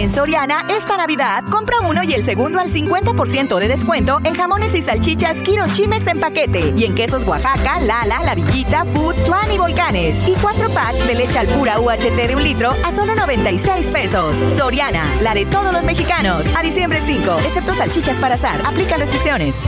En Soriana, esta Navidad, compra uno y el segundo al 50% de descuento en jamones y salchichas Kiro Chimex en paquete. Y en quesos Oaxaca, Lala, La Villita, Food, Swan y Volcanes. Y cuatro packs de leche al pura UHT de un litro a solo 96 pesos. Soriana, la de todos los mexicanos. A diciembre 5, excepto salchichas para azar. Aplica restricciones.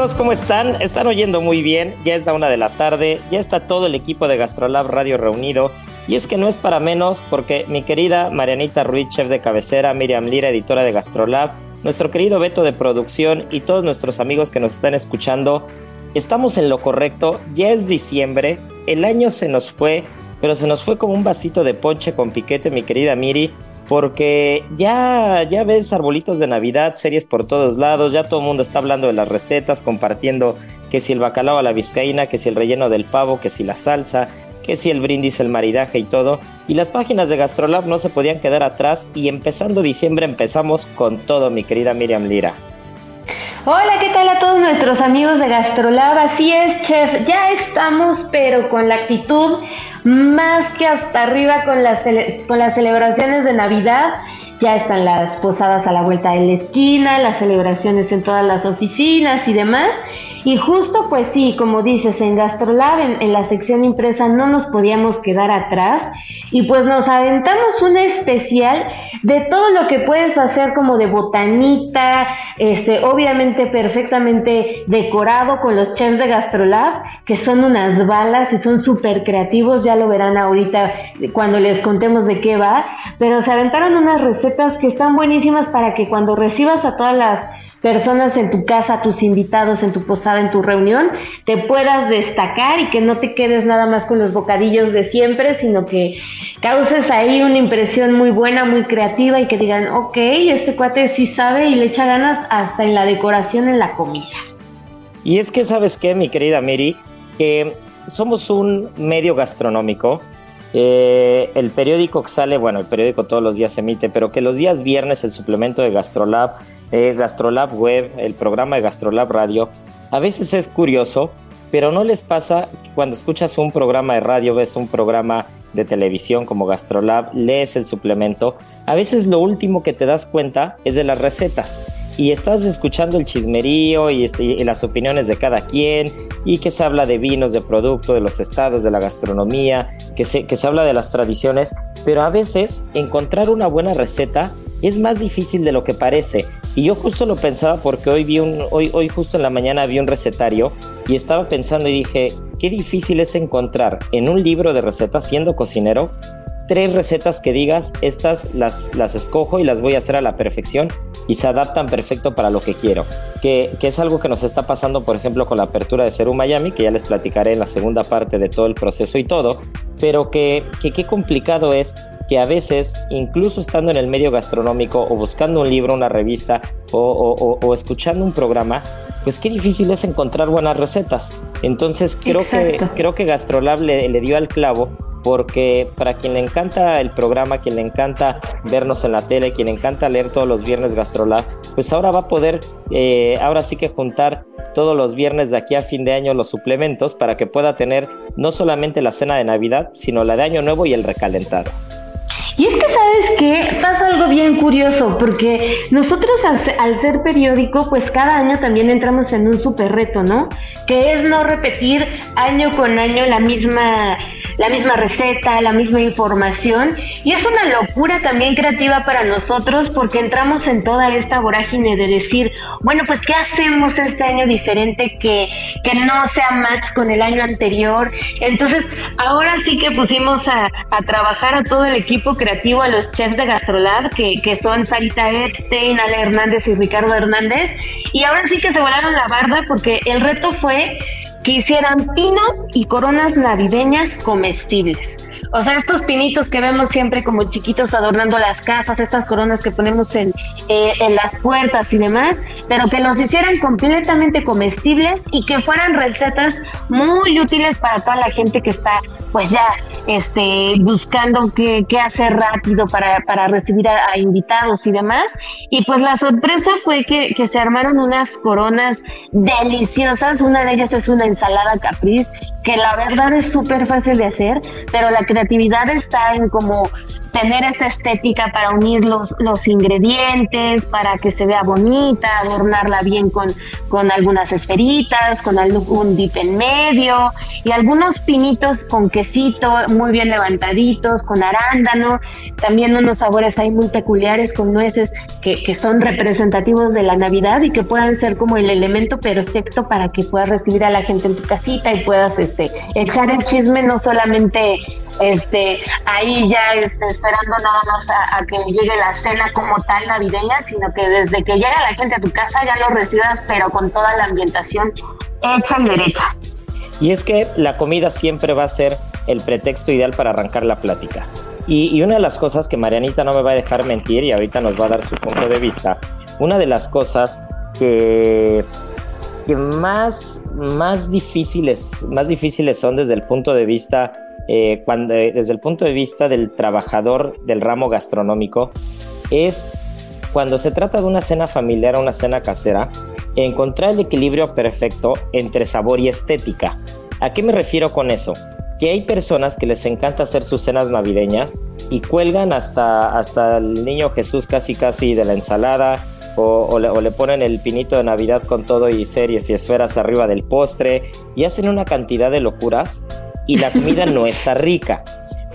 Amigos, ¿cómo están? Están oyendo muy bien, ya es la una de la tarde, ya está todo el equipo de Gastrolab Radio reunido. Y es que no es para menos porque mi querida Marianita Ruiz, chef de cabecera, Miriam Lira, editora de Gastrolab, nuestro querido Beto de producción y todos nuestros amigos que nos están escuchando, estamos en lo correcto, ya es diciembre, el año se nos fue, pero se nos fue como un vasito de ponche con piquete, mi querida Miri, porque ya, ya ves arbolitos de Navidad, series por todos lados, ya todo el mundo está hablando de las recetas, compartiendo que si el bacalao a la vizcaína, que si el relleno del pavo, que si la salsa, que si el brindis, el maridaje y todo. Y las páginas de Gastrolab no se podían quedar atrás y empezando diciembre empezamos con todo, mi querida Miriam Lira. Hola, ¿qué tal a todos nuestros amigos de Gastrolab? Así es, chef, ya estamos pero con la actitud más que hasta arriba con las, con las celebraciones de Navidad. Ya están las posadas a la vuelta de la esquina, las celebraciones en todas las oficinas y demás. Y justo pues sí, como dices, en Gastrolab, en, la sección impresa, no nos podíamos quedar atrás. Y pues nos aventamos una especial de todo lo que puedes hacer como de botanita, este, obviamente perfectamente decorado con los chefs de Gastrolab, que son unas balas y son súper creativos, ya lo verán ahorita cuando les contemos de qué va, pero se aventaron unas recetas que están buenísimas para que cuando recibas a todas las personas en tu casa, tus invitados en tu posada, en tu reunión, te puedas destacar y que no te quedes nada más con los bocadillos de siempre, sino que causes ahí una impresión muy buena, muy creativa y que digan, ok, este cuate sí sabe y le echa ganas hasta en la decoración en la comida. Y es que, ¿sabes qué, mi querida Miri? Que somos un medio gastronómico eh, el periódico que sale, bueno, el periódico todos los días se emite, pero que los días viernes el suplemento de Gastrolab, eh, Gastrolab Web, el programa de Gastrolab Radio, a veces es curioso, pero no les pasa que cuando escuchas un programa de radio, ves un programa de televisión como Gastrolab, lees el suplemento, a veces lo último que te das cuenta es de las recetas y estás escuchando el chismerío este, y, las opiniones de cada quien y que se habla de vinos, de producto, de los estados, de la gastronomía, que se, que se habla de las tradiciones, pero a veces encontrar una buena receta es más difícil de lo que parece. Y yo justo lo pensaba porque hoy vi un, hoy, hoy justo en la mañana vi un recetario y estaba pensando y dije, qué difícil es encontrar en un libro de recetas siendo cocinero tres recetas que digas, estas las, las escojo y las voy a hacer a la perfección y se adaptan perfecto para lo que quiero. Que, que, es algo que nos está pasando, por ejemplo, con la apertura de Ceru Miami, que ya les platicaré en la segunda parte de todo el proceso y todo, pero que, que qué complicado es que a veces, incluso estando en el medio gastronómico o buscando un libro, una revista o, o, escuchando un programa, pues qué difícil es encontrar buenas recetas. Entonces creo que creo que Gastrolab le, le dio al clavo porque para quien le encanta el programa, quien le encanta vernos en la tele, quien le encanta leer todos los viernes Gastrolab, pues ahora va a poder, eh, ahora sí que juntar todos los viernes de aquí a fin de año los suplementos para que pueda tener no solamente la cena de Navidad, sino la de Año Nuevo y el recalentado. Y es que, ¿sabes qué? Pasa algo bien curioso, porque nosotros al, ser periódico, pues cada año también entramos en un super reto, ¿no? Que es no repetir año con año la misma, la misma receta, la misma información. Y es una locura también creativa para nosotros, porque entramos en toda esta vorágine de decir, bueno, pues, ¿qué hacemos este año diferente que, que no sea match con el año anterior? Entonces, ahora sí que pusimos a, a trabajar a todo el equipo creativo a los chefs de Gastrolab, que, que son Sarita Epstein, Ale Hernández y Ricardo Hernández. Y ahora sí que se volaron la barda porque el reto fue que hicieran pinos y coronas navideñas comestibles. O sea, estos pinitos que vemos siempre como chiquitos adornando las casas, estas coronas que ponemos en, eh, en las puertas y demás, pero que los hicieran completamente comestibles y que fueran recetas muy útiles para toda la gente que está pues ya este, buscando qué, qué hacer rápido para, para recibir a, invitados y demás. Y pues la sorpresa fue que, que se armaron unas coronas deliciosas. Una de ellas es una ensalada capriz, que la verdad es súper fácil de hacer, pero la creatividad está en como tener esa estética para unir los, los ingredientes, para que se vea bonita, adornarla bien con, con algunas esferitas, con algún dip en medio y algunos pinitos con quesito muy bien levantaditos, con arándano, también unos sabores ahí muy peculiares con nueces que, que son representativos de la Navidad y que puedan ser como el elemento perfecto para que puedas recibir a la gente en tu casita y puedas este, echar el chisme no solamente este, ahí ya este, esperando nada más a, que llegue la cena como tal navideña, sino que desde que llega la gente a tu casa ya lo recibas, pero con toda la ambientación hecha y derecha. Y es que la comida siempre va a ser el pretexto ideal para arrancar la plática. Y, una de las cosas que Marianita no me va a dejar mentir y ahorita nos va a dar su punto de vista, una de las cosas que, más, más, difíciles, más difíciles son desde el punto de vista eh, cuando, desde el punto de vista del trabajador del ramo gastronómico, es cuando se trata de una cena familiar o una cena casera, encontrar el equilibrio perfecto entre sabor y estética. ¿A qué me refiero con eso? Que hay personas que les encanta hacer sus cenas navideñas y cuelgan hasta, hasta el niño Jesús casi casi de la ensalada, o, le, o, le, ponen el pinito de Navidad con todo y series y esferas arriba del postre y hacen una cantidad de locuras y la comida no está rica.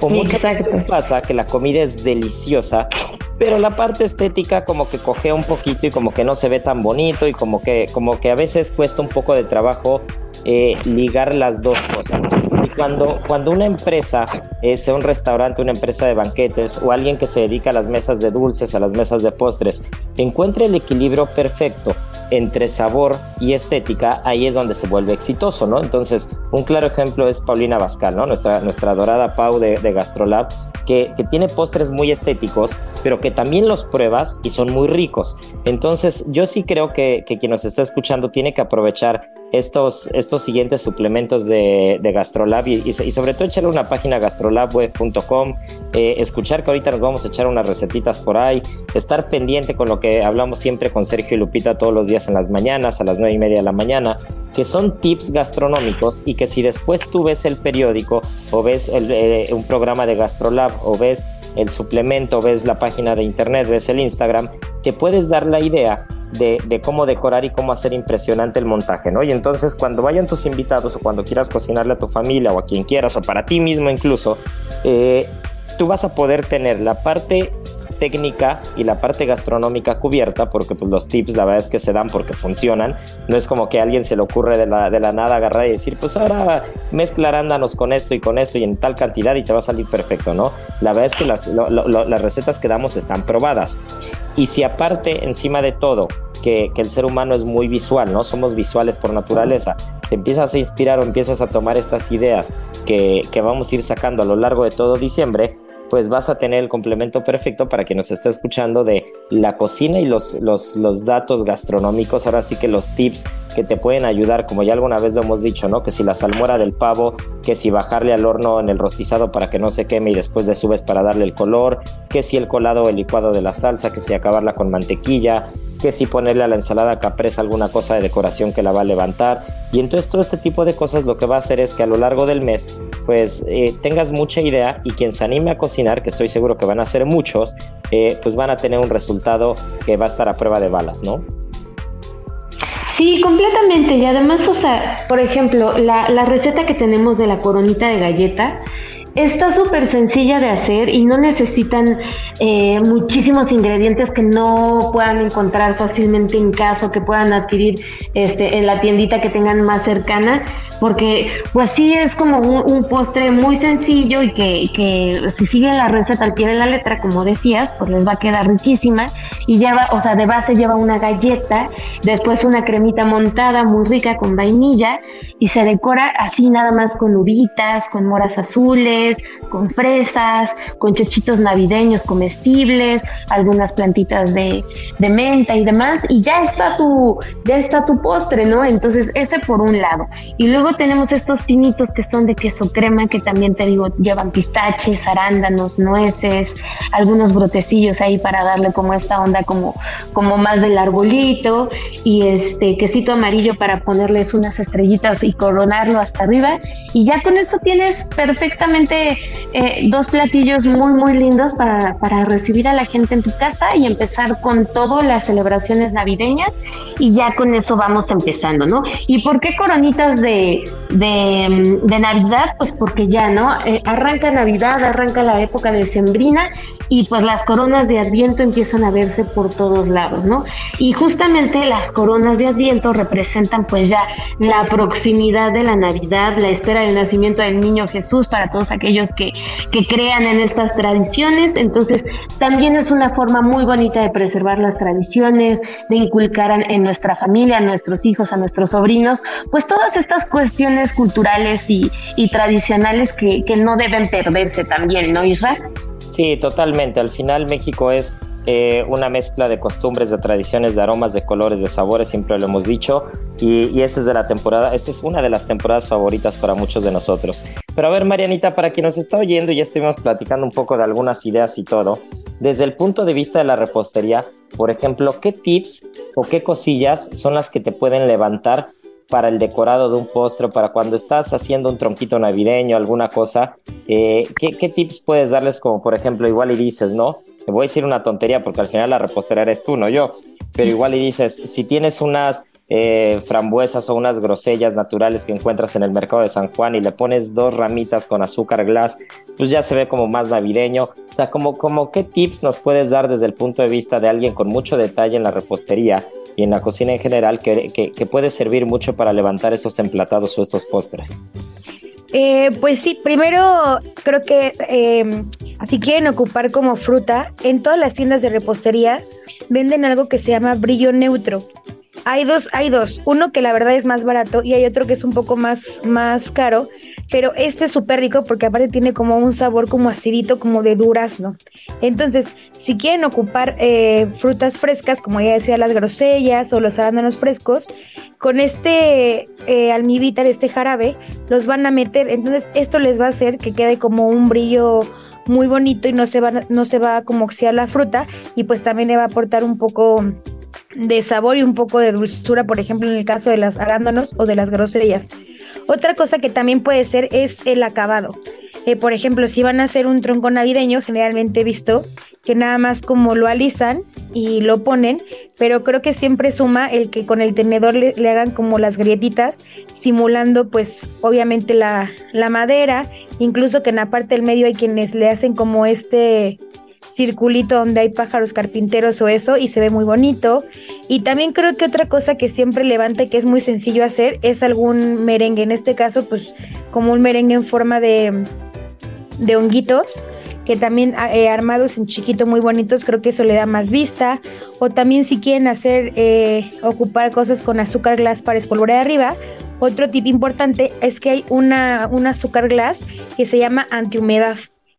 O muchas veces pasa que la comida es deliciosa, pero la parte estética como que cogea un poquito y como que no se ve tan bonito y como que, como que a veces cuesta un poco de trabajo eh, ligar las dos cosas. Y cuando, cuando una empresa, eh, sea un restaurante, una empresa de banquetes o alguien que se dedica a las mesas de dulces, a las mesas de postres, encuentre el equilibrio perfecto entre sabor y estética, ahí es donde se vuelve exitoso, ¿no? Entonces, un claro ejemplo es Paulina Bascal, ¿no? Nuestra, nuestra dorada Pau de, de Gastrolab, que, tiene postres muy estéticos, pero que también los pruebas y son muy ricos. Entonces, yo sí creo que, que quien nos está escuchando tiene que aprovechar estos, estos siguientes suplementos de, de Gastrolab y, sobre todo echarle una página gastrolabweb.com, eh, escuchar que ahorita nos vamos a echar unas recetitas por ahí, estar pendiente con lo que hablamos siempre con Sergio y Lupita todos los días en las mañanas, a las nueve y media de la mañana, que son tips gastronómicos y que si después tú ves el periódico o ves eh, un programa de Gastrolab o ves el suplemento, ves la página de internet, ves el Instagram, te puedes dar la idea de, de, cómo decorar y cómo hacer impresionante el montaje, ¿no? Y entonces cuando vayan tus invitados o cuando quieras cocinarle a tu familia o a quien quieras o para ti mismo incluso, eh, tú vas a poder tener la parte técnica y la parte gastronómica cubierta, porque pues, los tips la verdad es que se dan porque funcionan. No es como que a alguien se le ocurre de la, de la nada agarrar y decir, pues ahora mezclar ándanos con esto y con esto y en tal cantidad y te va a salir perfecto, ¿no? La verdad es que las, las recetas que damos están probadas. Y si aparte, encima de todo, que, que, el ser humano es muy visual, ¿no? Somos visuales por naturaleza. Te empiezas a inspirar o empiezas a tomar estas ideas que, que vamos a ir sacando a lo largo de todo diciembre, pues vas a tener el complemento perfecto para quien nos esté escuchando de la cocina y los, los, los datos gastronómicos, ahora sí que los tips que te pueden ayudar, como ya alguna vez lo hemos dicho, ¿no? Que si la salmuera del pavo, que si bajarle al horno en el rostizado para que no se queme y después le subes para darle el color, que si el colado o el licuado de la salsa, que si acabarla con mantequilla, que si ponerle a la ensalada capresa alguna cosa de decoración que la va a levantar. Y entonces todo este tipo de cosas lo que va a hacer es que a lo largo del mes pues eh, tengas mucha idea y quien se anime a cocinar, que estoy seguro que van a ser muchos, eh, pues van a tener un resultado que va a estar a prueba de balas, ¿no? Sí, completamente. Y además, o sea, por ejemplo, la, la receta que tenemos de la coronita de galleta, Está súper sencilla de hacer y no necesitan eh, muchísimos ingredientes que no puedan encontrar fácilmente en casa o que puedan adquirir este, en la tiendita que tengan más cercana, porque pues sí es como un, postre muy sencillo y que, que, si siguen la receta al pie de la letra, como decías, pues les va a quedar riquísima y lleva, o sea, de base lleva una galleta, después una cremita montada muy rica con vainilla y se decora así nada más con uvitas, con moras azules, con fresas, con chochitos navideños comestibles, algunas plantitas de, menta y demás, y ya está tu, ya está tu postre, ¿no? Entonces, ese por un lado. Y luego tenemos estos pinitos que son de queso crema, que también te digo, llevan pistaches, arándanos, nueces, algunos brotecillos ahí para darle como esta onda como, como más del arbolito, y este quesito amarillo para ponerles unas estrellitas y coronarlo hasta arriba, y ya con eso tienes perfectamente eh, dos platillos muy, muy lindos para, para, recibir a la gente en tu casa y empezar con todas las celebraciones navideñas y ya con eso vamos empezando, ¿no? ¿Y por qué coronitas de, de, de Navidad? Pues porque ya, ¿no? Eh, arranca Navidad, arranca la época de Sembrina y pues las coronas de Adviento empiezan a verse por todos lados, ¿no? Y justamente las coronas de Adviento representan pues ya la proximidad de la Navidad, la espera del nacimiento del niño Jesús para todos aquellos que, que crean en estas tradiciones. Entonces también es una forma muy bonita de preservar las tradiciones, de inculcar en nuestra familia, a nuestros hijos, a nuestros sobrinos, pues todas estas cuestiones culturales y, tradicionales que, que no deben perderse también, ¿no, Israel? Sí, totalmente. Al final México es eh, una mezcla de costumbres, de tradiciones, de aromas, de colores, de sabores, siempre lo hemos dicho. Y, y esa es de la temporada, esta es una de las temporadas favoritas para muchos de nosotros. Pero a ver, Marianita, para quien nos está oyendo, ya estuvimos platicando un poco de algunas ideas y todo. Desde el punto de vista de la repostería, por ejemplo, ¿qué tips o qué cosillas son las que te pueden levantar para el decorado de un postre, para cuando estás haciendo un tronquito navideño, alguna cosa, eh, ¿qué, ¿qué, tips puedes darles? Como por ejemplo, igual y dices, ¿no? Te voy a decir una tontería porque al final la repostera eres tú, no yo. Pero igual y dices, si tienes unas eh, frambuesas o unas grosellas naturales que encuentras en el mercado de San Juan y le pones dos ramitas con azúcar glass, pues ya se ve como más navideño. O sea, como, como qué tips nos puedes dar desde el punto de vista de alguien con mucho detalle en la repostería y en la cocina en general que, que, puede servir mucho para levantar esos emplatados o estos postres. Eh, pues sí, primero creo que eh, si quieren ocupar como fruta, en todas las tiendas de repostería venden algo que se llama brillo neutro. Hay dos, hay dos. Uno que la verdad es más barato y hay otro que es un poco más, más caro. Pero este es súper rico porque aparte tiene como un sabor como acidito, como de durazno. Entonces, si quieren ocupar eh, frutas frescas, como ya decía, las grosellas o los arándanos frescos, con este eh, almibita de este jarabe, los van a meter. Entonces, esto les va a hacer que quede como un brillo muy bonito y no se va, no se va a como oxidar la fruta y pues también le va a aportar un poco de sabor y un poco de dulzura, por ejemplo, en el caso de las arándanos o de las grosellas. Otra cosa que también puede ser es el acabado. Eh, por ejemplo, si van a hacer un tronco navideño, generalmente he visto que nada más como lo alisan y lo ponen, pero creo que siempre suma el que con el tenedor le, le hagan como las grietitas, simulando pues obviamente la, la madera, incluso que en la parte del medio hay quienes le hacen como este circulito donde hay pájaros carpinteros o eso y se ve muy bonito. Y también creo que otra cosa que siempre levanta y que es muy sencillo hacer es algún merengue. En este caso, pues como un merengue en forma de, de honguitos que también eh, armados en chiquito muy bonitos, creo que eso le da más vista. O también si quieren hacer, eh, ocupar cosas con azúcar glass para espolvorear arriba. Otro tip importante es que hay una, un azúcar glass que se llama antihumedad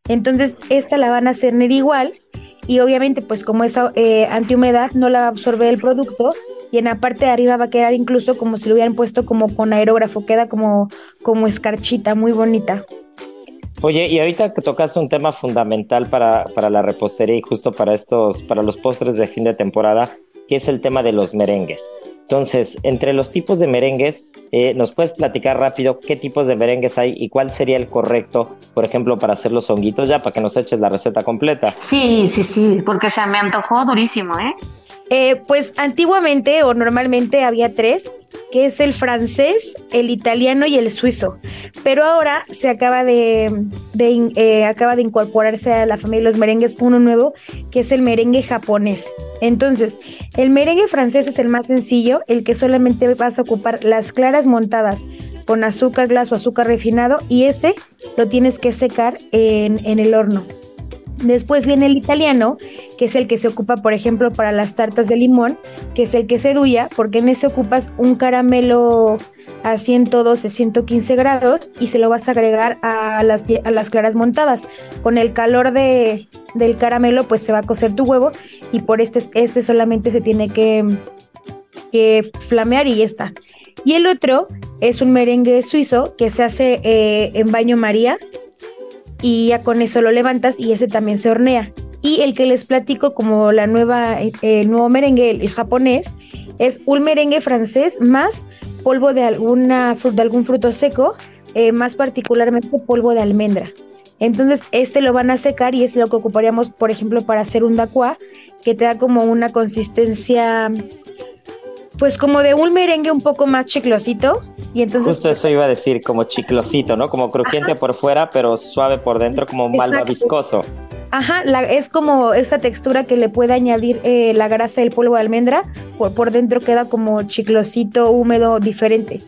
Entonces, esta la van a cerner igual y obviamente pues como es eh, antihumedad no la absorbe el producto y en la parte de arriba va a quedar incluso como si lo hubieran puesto como con aerógrafo, queda como, como escarchita, muy bonita. Oye, y ahorita que tocaste un tema fundamental para, para la repostería y justo para estos, para los postres de fin de temporada, que es el tema de los merengues. Entonces, entre los tipos de merengues, eh, ¿nos puedes platicar rápido qué tipos de merengues hay y cuál sería el correcto, por ejemplo, para hacer los honguitos ya, para que nos eches la receta completa? Sí, sí, sí, porque se me antojó durísimo, ¿eh? Eh, pues antiguamente o normalmente había tres, que es el francés, el italiano y el suizo. Pero ahora se acaba de, eh, acaba de incorporarse a la familia de los merengues uno nuevo, que es el merengue japonés. Entonces, el merengue francés es el más sencillo, el que solamente vas a ocupar las claras montadas con azúcar glass o azúcar refinado y ese lo tienes que secar en el horno. Después viene el italiano, que es el que se ocupa, por ejemplo, para las tartas de limón, que es el que se duya, porque en ese ocupas un caramelo a 112, 115 grados y se lo vas a agregar a las, a las claras montadas. Con el calor de, del caramelo, pues se va a cocer tu huevo y por este, este solamente se tiene que, que flamear y ya está. Y el otro es un merengue suizo que se hace eh, en baño María y ya con eso lo levantas y ese también se hornea. Y el que les platico como la nueva, eh, el nuevo merengue, el, japonés, es un merengue francés más polvo de, alguna, de algún fruto seco, eh, más particularmente polvo de almendra. Entonces este lo van a secar y es lo que ocuparíamos, por ejemplo, para hacer un daqua, que te da como una consistencia pues como de un merengue un poco más chiclosito. Y entonces, Justo eso iba a decir, como chiclosito, ¿no? Como crujiente por fuera, pero suave por dentro, como malva viscoso. Ajá, es como esa textura que le puede añadir eh, la grasa del polvo de almendra. Por, por dentro queda como chiclosito, húmedo, diferente.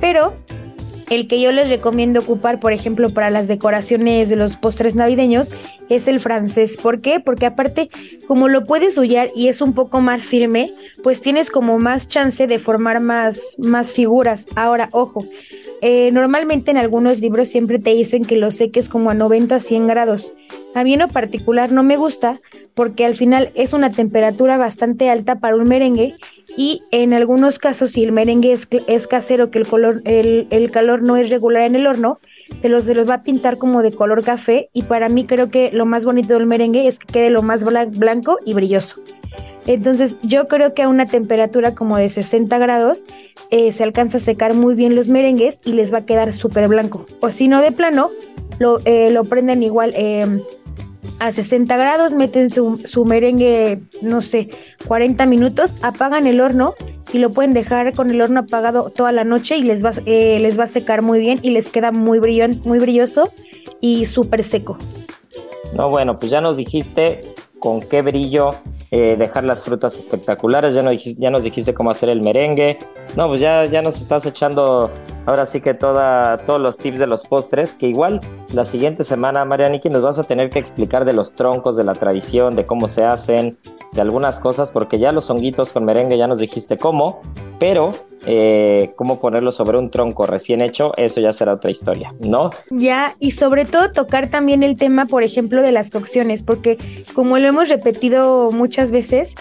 Pero el que yo les recomiendo ocupar, por ejemplo, para las decoraciones de los postres navideños, es el francés. ¿Por qué? Porque aparte, como lo puedes hollar y es un poco más firme, pues tienes como más chance de formar más, más figuras. Ahora, ojo, eh, normalmente en algunos libros siempre te dicen que lo seques como a 90 100 grados. A mí en lo particular no me gusta porque al final es una temperatura bastante alta para un merengue y en algunos casos si el merengue es, casero, que el, color, el, calor no es regular en el horno, se los, se los va a pintar como de color café y para mí creo que lo más bonito del merengue es que quede lo más blanco y brilloso. Entonces yo creo que a una temperatura como de 60 grados eh, se alcanza a secar muy bien los merengues y les va a quedar súper blanco. O si no de plano, lo, eh, lo prenden igual em, a 60 grados, meten su, merengue, no sé, 40 minutos, apagan el horno y lo pueden dejar con el horno apagado toda la noche y les va, eh, les va a secar muy bien y les queda muy, brillón, muy brilloso y súper seco. No, bueno, pues ya nos dijiste con qué brillo eh, dejar las frutas espectaculares, ya, no ya nos dijiste cómo hacer el merengue, no, pues ya, ya nos estás echando ahora sí que toda, todos los tips de los postres, que igual la siguiente semana, Marianiki, nos vas a tener que explicar de los troncos, de la tradición, de cómo se hacen, de algunas cosas, porque ya los honguitos con merengue ya nos dijiste cómo, pero eh, cómo ponerlo sobre un tronco recién hecho, eso ya será otra historia, ¿no? Ya, y sobre todo tocar también el tema, por ejemplo, de las cocciones, porque como lo hemos repetido muchas veces,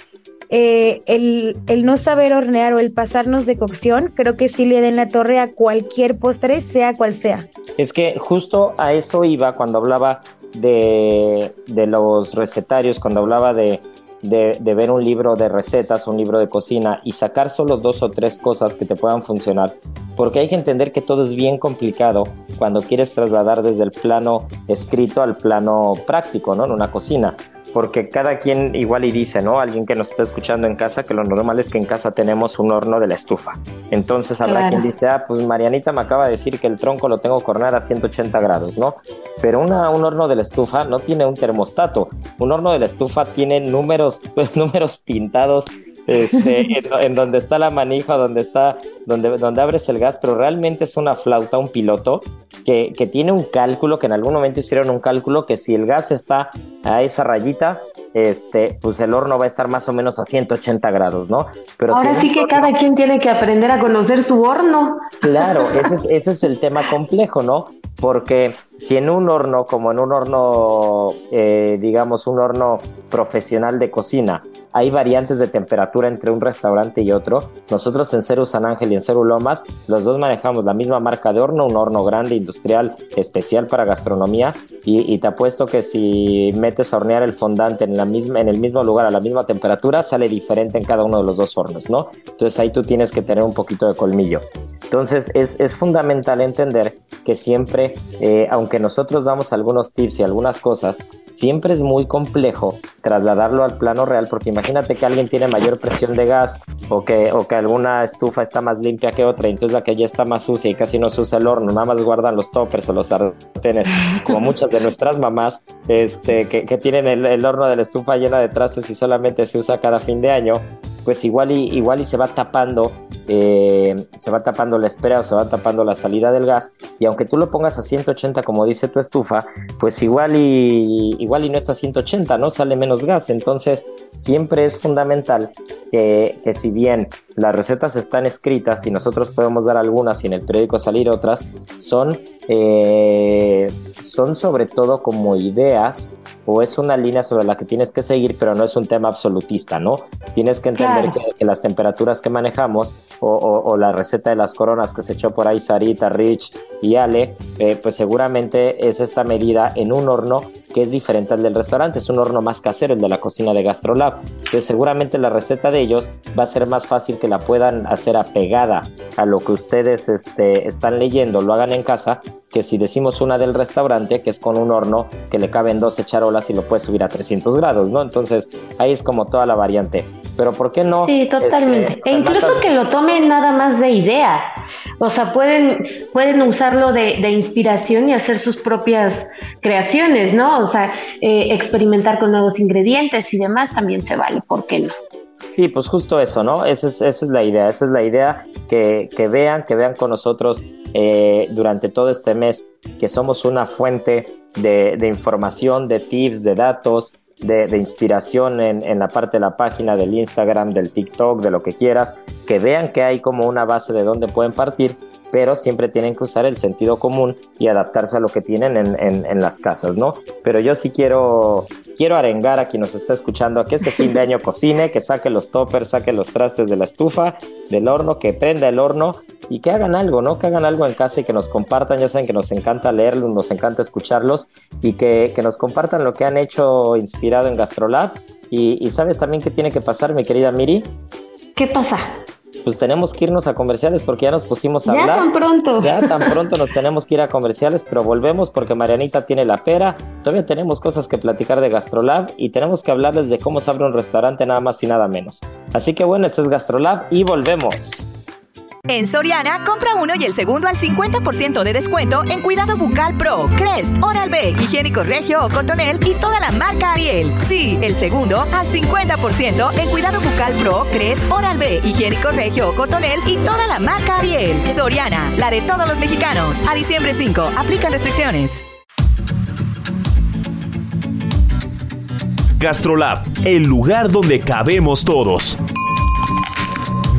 eh, el, el, no saber hornear o el pasarnos de cocción, creo que sí le den la torre a cualquier postre, sea cual sea. Es que justo a eso iba cuando hablaba de, de los recetarios, cuando hablaba de, de, de, ver un libro de recetas, un libro de cocina y sacar solo dos o tres cosas que te puedan funcionar, porque hay que entender que todo es bien complicado cuando quieres trasladar desde el plano escrito al plano práctico, ¿no? En una cocina porque cada quien igual y dice, ¿no? Alguien que nos está escuchando en casa, que lo normal es que en casa tenemos un horno de la estufa. Entonces habrá quien dice, ah, pues Marianita me acaba de decir que el tronco lo tengo que hornear a 180 grados, ¿no? Pero una, un horno de la estufa no tiene un termostato. Un horno de la estufa tiene números, números pintados este, en, donde está la manija, donde está, donde, donde abres el gas, pero realmente es una flauta, un piloto, que, que tiene un cálculo, que en algún momento hicieron un cálculo que si el gas está a esa rayita, este, pues el horno va a estar más o menos a 180 grados, ¿no? Pero Ahora sí que cada quien tiene que aprender a conocer su horno. Claro, ese es, ese es el tema complejo, ¿no? porque si en un horno, como en un horno, eh, digamos, un horno profesional de cocina, hay variantes de temperatura entre un restaurante y otro, nosotros en Ceru San Ángel y en Ceru Lomas, los dos manejamos la misma marca de horno, un horno grande, industrial, especial para gastronomía, y, te apuesto que si metes a hornear el fondante en, la misma, en el mismo lugar a la misma temperatura, sale diferente en cada uno de los dos hornos, ¿no? Entonces ahí tú tienes que tener un poquito de colmillo. Entonces es, es fundamental entender que siempre, eh, aunque nosotros damos algunos tips y algunas cosas, siempre es muy complejo trasladarlo al plano real, porque imagínate que alguien tiene mayor presión de gas o que, o que alguna estufa está más limpia que otra, y entonces la que ya está más sucia y casi no se usa el horno, nada más guardan los toppers o los sartenes, como muchas de nuestras mamás este, que, que tienen el, el horno de la estufa llena de trastes y solamente se usa cada fin de año pues igual y, igual y se va tapando, eh, se va tapando la espera o se va tapando la salida del gas. Y aunque tú lo pongas a 180 como dice tu estufa, pues igual y, igual y no está a 180, ¿no? Sale menos gas. Entonces siempre es fundamental que, que si bien las recetas están escritas y nosotros podemos dar algunas y en el periódico salir otras, son, eh, son sobre todo como ideas o es una línea sobre la que tienes que seguir, pero no es un tema absolutista, ¿no? Tienes que entender que, las temperaturas que manejamos o, la receta de las coronas que se echó por ahí Sarita, Rich y Ale, eh, pues seguramente es esta medida en un horno que es diferente al del restaurante, es un horno más casero, el de la cocina de Gastrolab, que seguramente la receta de ellos va a ser más fácil que la puedan hacer apegada a lo que ustedes este, están leyendo, lo hagan en casa, que si decimos una del restaurante, que es con un horno que le caben 12 charolas y lo puedes subir a 300 grados, ¿no? Entonces ahí es como toda la variante. Pero ¿por qué no? Sí, totalmente. Este, e incluso que lo tomen nada más de idea. O sea, pueden, pueden usarlo de, de inspiración y hacer sus propias creaciones, ¿no? O sea, eh, experimentar con nuevos ingredientes y demás también se vale, ¿por qué no? Sí, pues justo eso, ¿no? Esa es, esa es la idea, esa es la idea que, que vean, que vean con nosotros eh, durante todo este mes que somos una fuente de, información, de tips, de datos, de, inspiración en, en, la parte de la página del Instagram, del TikTok, de lo que quieras, que vean que hay como una base de donde pueden partir pero siempre tienen que usar el sentido común y adaptarse a lo que tienen en, en, las casas, ¿no? Pero yo sí quiero, quiero arengar a quien nos está escuchando a que este fin de año cocine, que saque los toppers, saque los trastes de la estufa, del horno, que prenda el horno y que hagan algo, ¿no? Que hagan algo en casa y que nos compartan, ya saben que nos encanta leerlos, nos encanta escucharlos y que, que nos compartan lo que han hecho inspirado en Gastrolab. Y, y sabes también qué tiene que pasar, mi querida Miri. ¿Qué pasa? Pues tenemos que irnos a comerciales porque ya nos pusimos a hablar. Ya tan pronto. Ya tan pronto nos tenemos que ir a comerciales, pero volvemos porque Marianita tiene la pera. Todavía tenemos cosas que platicar de Gastrolab y tenemos que hablarles de cómo se abre un restaurante nada más y nada menos. Así que bueno, esto es Gastrolab y volvemos. En Soriana, compra uno y el segundo al 50% de descuento en Cuidado Bucal Pro, Crest, Oral-B, Higiénico Regio o Cotonel y toda la marca Ariel. Sí, el segundo al 50% en Cuidado Bucal Pro, Crest, Oral-B, Higiénico Regio o Cotonel y toda la marca Ariel. Soriana, la de todos los mexicanos. A diciembre 5, aplica restricciones. Gastrolab, el lugar donde cabemos todos.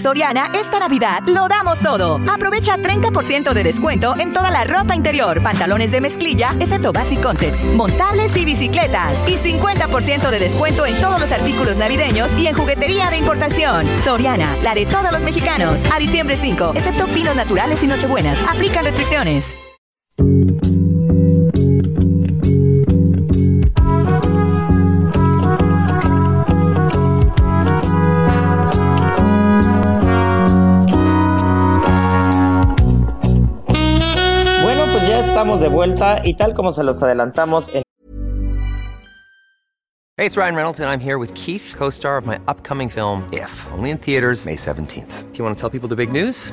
Soriana, esta Navidad lo damos todo. Aprovecha 30% de descuento en toda la ropa interior, pantalones de mezclilla, excepto Basic Concepts, montables y bicicletas. Y 50% de descuento en todos los artículos navideños y en juguetería de importación. Soriana, la de todos los mexicanos. A diciembre 5, excepto pinos naturales y nochebuenas. Aplican restricciones. Y tal como se los adelantamos en Hey, it's Ryan Reynolds, and I'm here with Keith, co star of my upcoming film, If, only in theaters, May 17th. Do you want to tell people the big news?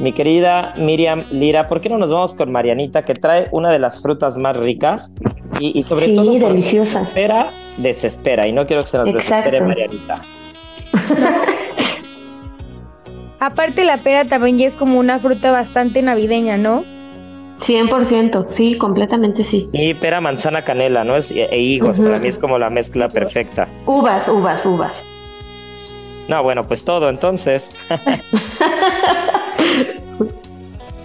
Mi querida Miriam Lira, ¿por qué no nos vamos con Marianita, que trae una de las frutas más ricas y, y sobre Sí, todo deliciosa. desespera, desespera, y no quiero que se nos Exacto. desespere Marianita. Aparte la pera también ya es como una fruta bastante navideña, ¿no? 100%, sí, completamente sí. Y pera, manzana, canela, ¿no? Es, e, e higos, para mí es como la mezcla perfecta. Uvas, uvas, uvas. No, bueno, pues todo, entonces.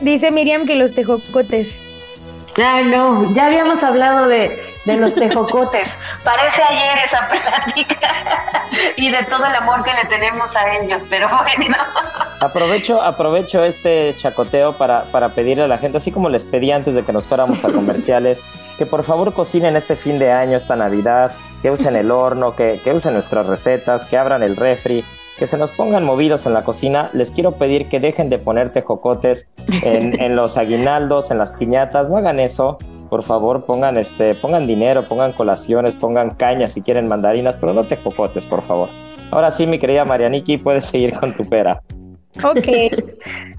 Dice Miriam que los tejocotes. Ah, no, ya habíamos hablado de, de los tejocotes. Parece ayer esa plática y de todo el amor que le tenemos a ellos, pero bueno. Aprovecho, aprovecho este chacoteo para, para pedirle a la gente, así como les pedí antes de que nos fuéramos a comerciales, que por favor cocinen este fin de año, esta Navidad, que usen el horno, que, que usen nuestras recetas, que abran el refri, que se nos pongan movidos en la cocina. Les quiero pedir que dejen de poner tejocotes en, en los aguinaldos, en las piñatas, no hagan eso. Por favor, pongan este, pongan dinero, pongan colaciones, pongan cañas si quieren mandarinas, pero no tejocotes, por favor. Ahora sí, mi querida Marianiki, puedes seguir con tu pera. Ok,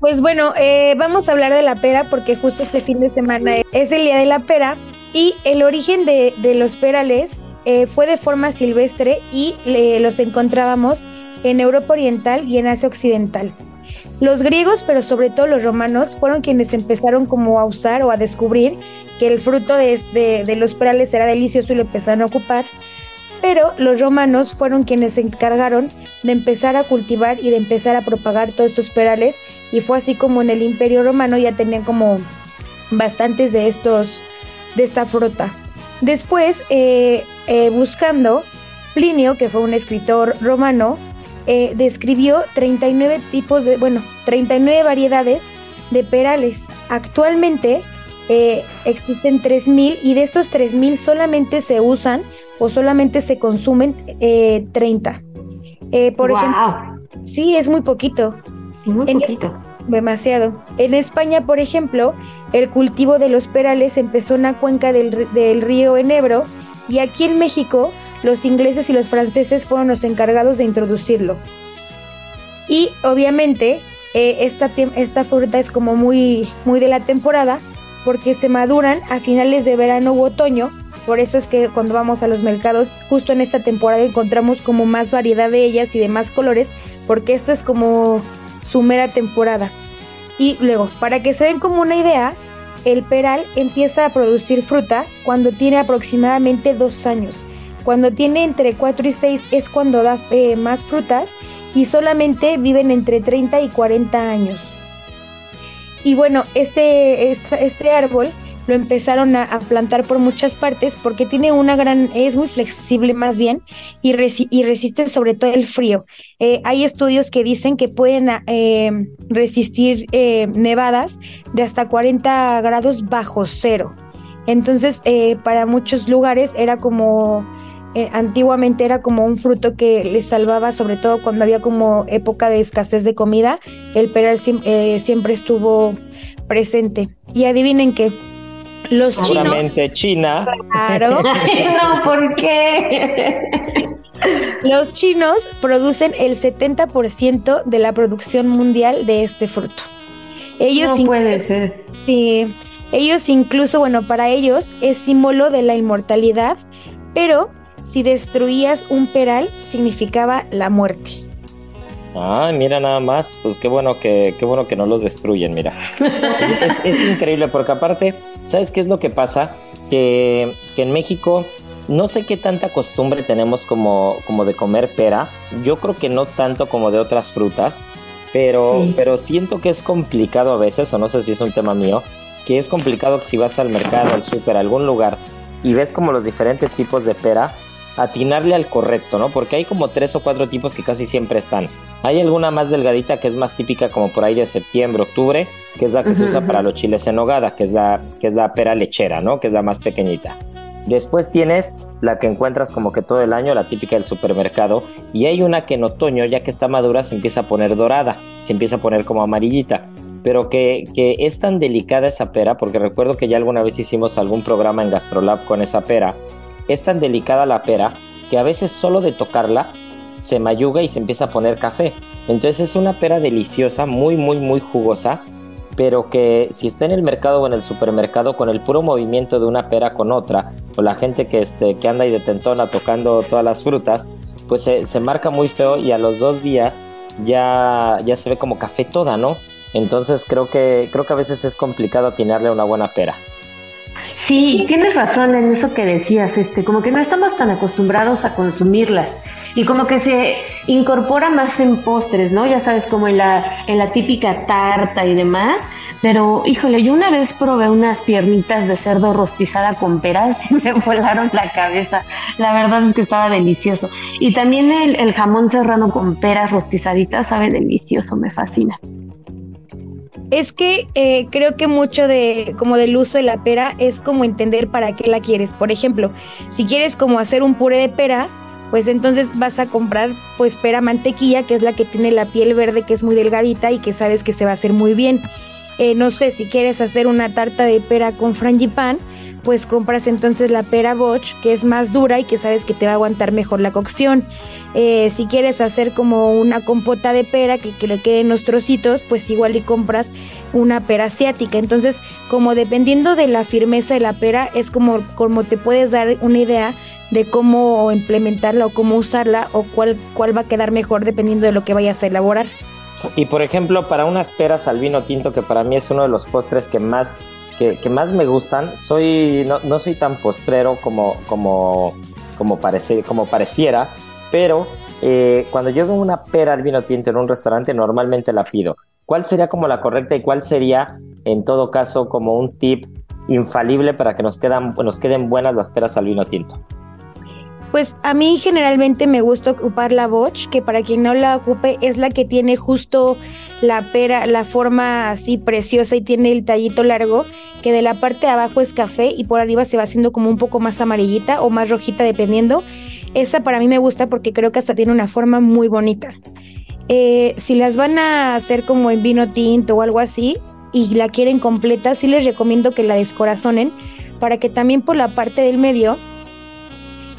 pues bueno, eh, vamos a hablar de la pera porque justo este fin de semana es el día de la pera y el origen de, de los perales eh, fue de forma silvestre y los encontrábamos en Europa Oriental y en Asia Occidental. Los griegos, pero sobre todo los romanos, fueron quienes empezaron como a usar o a descubrir que el fruto de, de- de los perales era delicioso y lo empezaron a ocupar. Pero los romanos fueron quienes se encargaron de empezar a cultivar y de empezar a propagar todos estos perales y fue así como en el Imperio Romano ya tenían como bastantes de estos de esta fruta. Después, eh, eh, buscando, Plinio, que fue un escritor romano, eh, describió 39 tipos de, bueno, 39 variedades de perales. Actualmente eh, existen 3.000 y de estos 3.000 solamente se usan o solamente se consumen eh, 30. Eh, por wow, ejemplo, sí, es muy poquito. muy en poquito. Demasiado. En España, por ejemplo, el cultivo de los perales empezó en la cuenca del, del río Enebro y aquí en México los ingleses y los franceses fueron los encargados de introducirlo. Y obviamente eh, esta, esta fruta es como muy, muy de la temporada porque se maduran a finales de verano u otoño. Por eso es que cuando vamos a los mercados, justo en esta temporada encontramos como más variedad de ellas y de más colores, porque esta es como su mera temporada. Y luego, para que se den como una idea, el peral empieza a producir fruta cuando tiene aproximadamente dos años. Cuando tiene entre 4 y 6 es cuando da eh, más frutas y solamente viven entre 30 y 40 años. Y bueno, este, esta- este árbol lo empezaron a, plantar por muchas partes porque tiene una gran, es muy flexible más bien y, resi- y resiste sobre todo el frío. Eh, hay estudios que dicen que pueden ah, eh, resistir eh, nevadas de hasta 40 grados bajo cero. Entonces, eh, para muchos lugares era como, antiguamente era como un fruto que les salvaba, sobre todo cuando había como época de escasez de comida, el peral siem- siempre estuvo presente. Y adivinen que los chinos, Seguramente China. claro, no, ¿por qué? los chinos producen el 70% de la producción mundial de este fruto. Ellos no incluso- puede ser. Sí, ellos incluso, bueno, para ellos es símbolo de la inmortalidad, pero si destruías un peral significaba la muerte. Ay, mira nada más, pues qué bueno que, qué bueno que no los destruyen, mira. Es, es increíble porque aparte, ¿sabes qué es lo que pasa? Que, que en México no sé qué tanta costumbre tenemos como, como de comer pera. Yo creo que no tanto como de otras frutas, pero, Sí. pero siento que es complicado a veces, o no sé si es un tema mío, que es complicado que si vas al mercado, al súper, a algún lugar y ves como los diferentes tipos de pera, atinarle al correcto, ¿no? Porque hay como tres o cuatro tipos que casi siempre están. Hay alguna más delgadita que es más típica como por ahí de septiembre, octubre, que es la que se usa para los chiles en nogada, que es la que es la pera lechera, ¿no? Que es la más pequeñita. Después tienes la que encuentras como que todo el año, la típica del supermercado, y hay una que en otoño, ya que está madura, se empieza a poner dorada, se empieza a poner como amarillita pero que, que, es tan delicada esa pera, porque recuerdo que ya alguna vez hicimos algún programa en Gastrolab con esa pera, es tan delicada la pera que a veces solo de tocarla se mayuga y se empieza a poner café. Entonces es una pera deliciosa, muy, muy, muy jugosa, pero que si está en el mercado o en el supermercado con el puro movimiento de una pera con otra, o la gente que, este, que anda y de tentona tocando todas las frutas, pues se, marca muy feo y a los dos días ya, ya se ve como café toda, ¿no? Entonces creo que, creo que a veces es complicado atinarle a una buena pera. Sí, tienes razón en eso que decías, este, como que no estamos tan acostumbrados a consumirlas y como que se incorpora más en postres, ¿no? Ya sabes, como en la, en la típica tarta y demás. Pero, híjole, yo una vez probé unas piernitas de cerdo rostizada con peras y me volaron la cabeza. La verdad es que estaba delicioso. Y también el, el jamón serrano con peras rostizaditas sabe delicioso, me fascina. Es que eh, creo que mucho de como del uso de la pera es como entender para qué la quieres. Por ejemplo, si quieres como hacer un puré de pera, pues entonces vas a comprar pues pera mantequilla, que es la que tiene la piel verde, que es muy delgadita y que sabes que se va a hacer muy bien. Eh, no sé, si quieres hacer una tarta de pera con frangipán, pues compras entonces la pera Bosch, que es más dura y que sabes que te va a aguantar mejor la cocción. Eh, si quieres hacer como una compota de pera que, le queden los trocitos, pues igual y compras una pera asiática. Entonces, como dependiendo de la firmeza de la pera, es como, como te puedes dar una idea de cómo implementarla o cómo usarla o cuál, cuál va a quedar mejor dependiendo de lo que vayas a elaborar. Y por ejemplo, para unas peras al vino tinto, que para mí es uno de los postres que más que, más me gustan. Soy, no, soy tan postrero como, como, como, parece, como pareciera, pero eh, cuando yo veo una pera al vino tinto en un restaurante, normalmente la pido. ¿Cuál sería como la correcta y cuál sería, en todo caso, como un tip infalible para que nos, quedan, nos queden buenas las peras al vino tinto? Pues a mí generalmente me gusta ocupar la Bosch, que para quien no la ocupe es la que tiene justo la pera, la forma así preciosa y tiene el tallito largo, que de la parte de abajo es café y por arriba se va haciendo como un poco más amarillita o más rojita dependiendo. Esa para mí me gusta porque creo que hasta tiene una forma muy bonita. Eh, si las van a hacer como en vino tinto o algo así y la quieren completa, sí les recomiendo que la descorazonen para que también por la parte del medio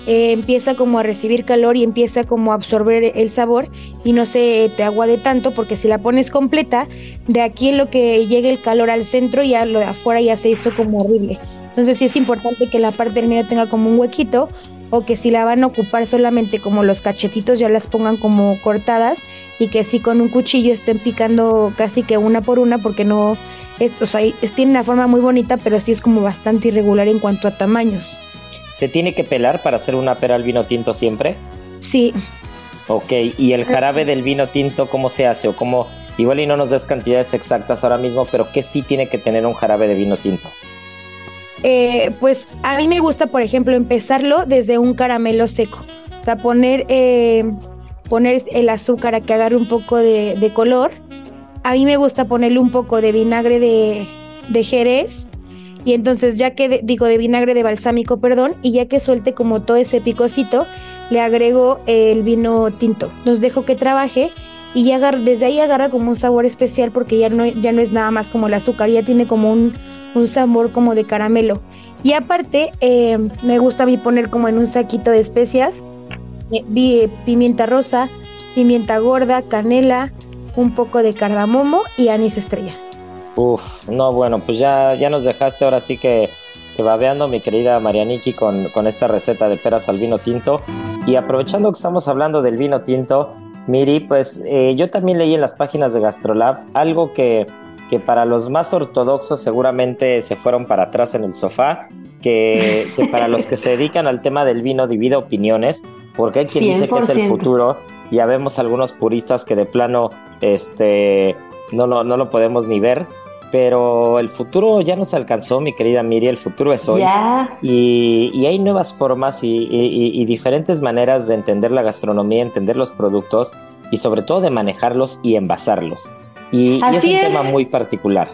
eh, empieza como a recibir calor y empieza como a absorber el sabor y no se te aguade tanto porque si la pones completa, de aquí en lo que llegue el calor al centro ya lo de afuera ya se hizo como horrible. Entonces sí es importante que la parte del medio tenga como un huequito o que si la van a ocupar solamente como los cachetitos ya las pongan como cortadas y que sí con un cuchillo estén picando casi que una por una porque no, esto, o sea, tiene una forma muy bonita pero sí es como bastante irregular en cuanto a tamaños. ¿Se tiene que pelar para hacer una pera al vino tinto siempre? Sí. Ok, ¿y el jarabe del vino tinto cómo se hace? O cómo, igual y no nos das cantidades exactas ahora mismo, pero ¿qué sí tiene que tener un jarabe de vino tinto? Eh, pues a mí me gusta, por ejemplo, empezarlo desde un caramelo seco. O sea, poner, eh, poner el azúcar a que agarre un poco de, color. A mí me gusta ponerle un poco de vinagre de, de jerez y entonces ya que digo de vinagre de balsámico, perdón, y ya que suelte como todo ese picocito, le agrego el vino tinto. Los dejo que trabaje y ya desde ahí agarra como un sabor especial porque ya no, ya no es nada más como el azúcar, ya tiene como un, sabor como de caramelo. Y aparte eh, me gusta a mí poner como en un saquito de especias eh, pimienta rosa, pimienta gorda, canela, un poco de cardamomo y anís estrella. Uf, no, bueno, pues ya, ya nos dejaste ahora sí que, que babeando, mi querida Marianiki, con, con esta receta de peras al vino tinto. Y aprovechando que estamos hablando del vino tinto, Miri, pues eh, yo también leí en las páginas de Gastrolab algo que, que para los más ortodoxos seguramente se fueron para atrás en el sofá, que, que para los que se dedican al tema del vino divide opiniones, porque hay quien dice que es el futuro, ya vemos algunos puristas que de plano este, no, no, no lo podemos ni ver, pero el futuro ya nos alcanzó, mi querida Miri, el futuro es hoy. Y, hay nuevas formas y, diferentes maneras de entender la gastronomía, entender los productos y sobre todo de manejarlos y envasarlos. Y, es un tema muy particular.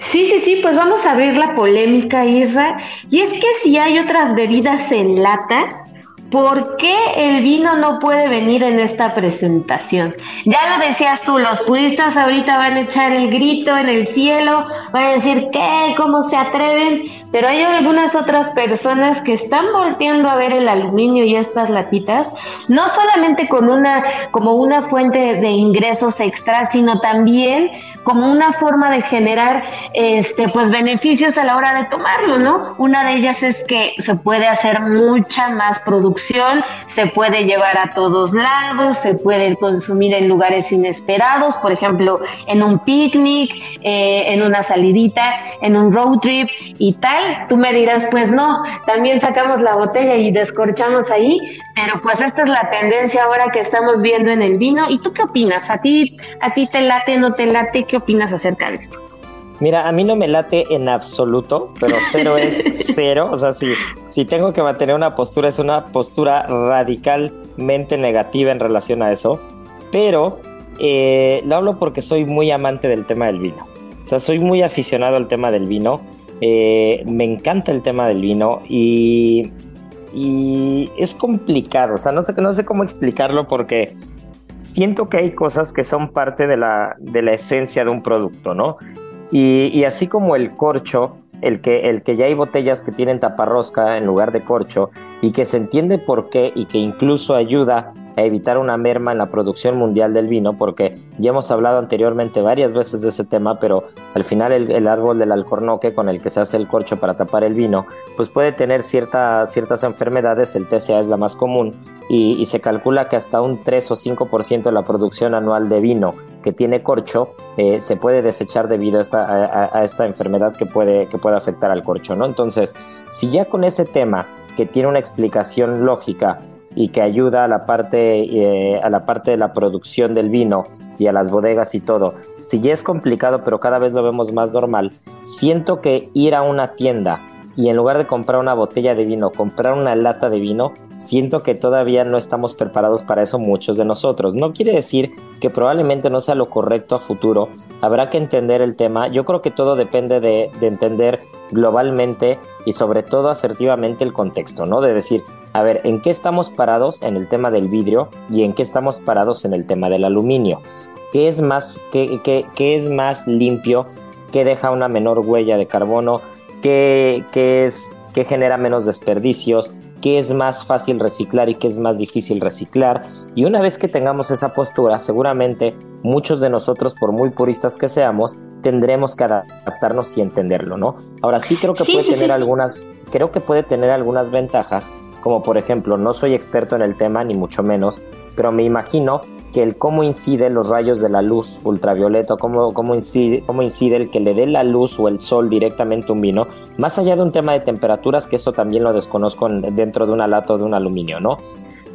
Sí, sí, sí, pues vamos a abrir la polémica, Isra. Y es que si hay otras bebidas en lata, ¿Por qué el vino no puede venir en esta presentación? Ya lo decías tú, los puristas ahorita van a echar el grito en el cielo, van a decir, ¿qué? ¿Cómo se atreven? Pero hay algunas otras personas que están volteando a ver el aluminio y estas latitas, no solamente con una, como una fuente de ingresos extra, sino también como una forma de generar este pues beneficios a la hora de tomarlo, ¿no? Una de ellas es que se puede hacer mucha más producción, se puede llevar a todos lados, se puede consumir en lugares inesperados, por ejemplo, en un picnic, eh, en una salidita, en un road trip y tal. Tú me dirás, pues no, también sacamos la botella y descorchamos ahí, pero pues esta es la tendencia ahora que estamos viendo en el vino. ¿Y tú qué opinas? ¿A ti, a ti te late, no te late? ¿Qué opinas acerca de esto? Mira, a mí no me late en absoluto, pero cero es cero. O sea, si, si tengo que mantener una postura, es una postura radicalmente negativa en relación a eso. Pero eh, lo hablo porque soy muy amante del tema del vino. O sea, soy muy aficionado al tema del vino. Eh, me encanta el tema del vino y, y es complicado. O sea, no sé, no sé cómo explicarlo porque siento que hay cosas que son parte de la, de la esencia de un producto, ¿no? Y, así como el corcho, el que, el que ya hay botellas que tienen taparrosca en lugar de corcho y que se entiende por qué y que incluso ayuda a evitar una merma en la producción mundial del vino, porque ya hemos hablado anteriormente varias veces de ese tema, pero al final el, árbol del alcornoque con el que se hace el corcho para tapar el vino, pues puede tener ciertas enfermedades, el TCA es la más común, y, se calcula que hasta un 3 o 5% de la producción anual de vino que tiene corcho eh, se puede desechar debido a esta, a, esta enfermedad que puede, que puede afectar al corcho, ¿no? Entonces, si ya con ese tema que tiene una explicación lógica y que ayuda a la parte eh, a la parte de la producción del vino y a las bodegas y todo. Si ya es complicado, pero cada vez lo vemos más normal, siento que ir a una tienda y en lugar de comprar una botella de vino, comprar una lata de vino, siento que todavía no estamos preparados para eso muchos de nosotros. No quiere decir que probablemente no sea lo correcto a futuro, habrá que entender el tema. Yo creo que todo depende de, de entender globalmente y sobre todo asertivamente el contexto, ¿no? De decir, a ver, ¿en qué estamos parados en el tema del vidrio y en qué estamos parados en el tema del aluminio? ¿Qué es más, qué, qué, es más limpio? ¿Qué deja una menor huella de carbono? ¿Qué, qué es, qué genera menos desperdicios? ¿Qué es más fácil reciclar y qué es más difícil reciclar? Y una vez que tengamos esa postura, seguramente muchos de nosotros, por muy puristas que seamos, tendremos que adaptarnos y entenderlo, ¿no? Ahora sí creo que puede tener algunas, creo que puede tener algunas ventajas como por ejemplo, no soy experto en el tema ni mucho menos, pero me imagino que el cómo incide los rayos de la luz ultravioleta, cómo, cómo, incide, cómo incide el que le dé la luz o el sol directamente a un vino, más allá de un tema de temperaturas, que eso también lo desconozco dentro de una lata o de un aluminio, ¿no?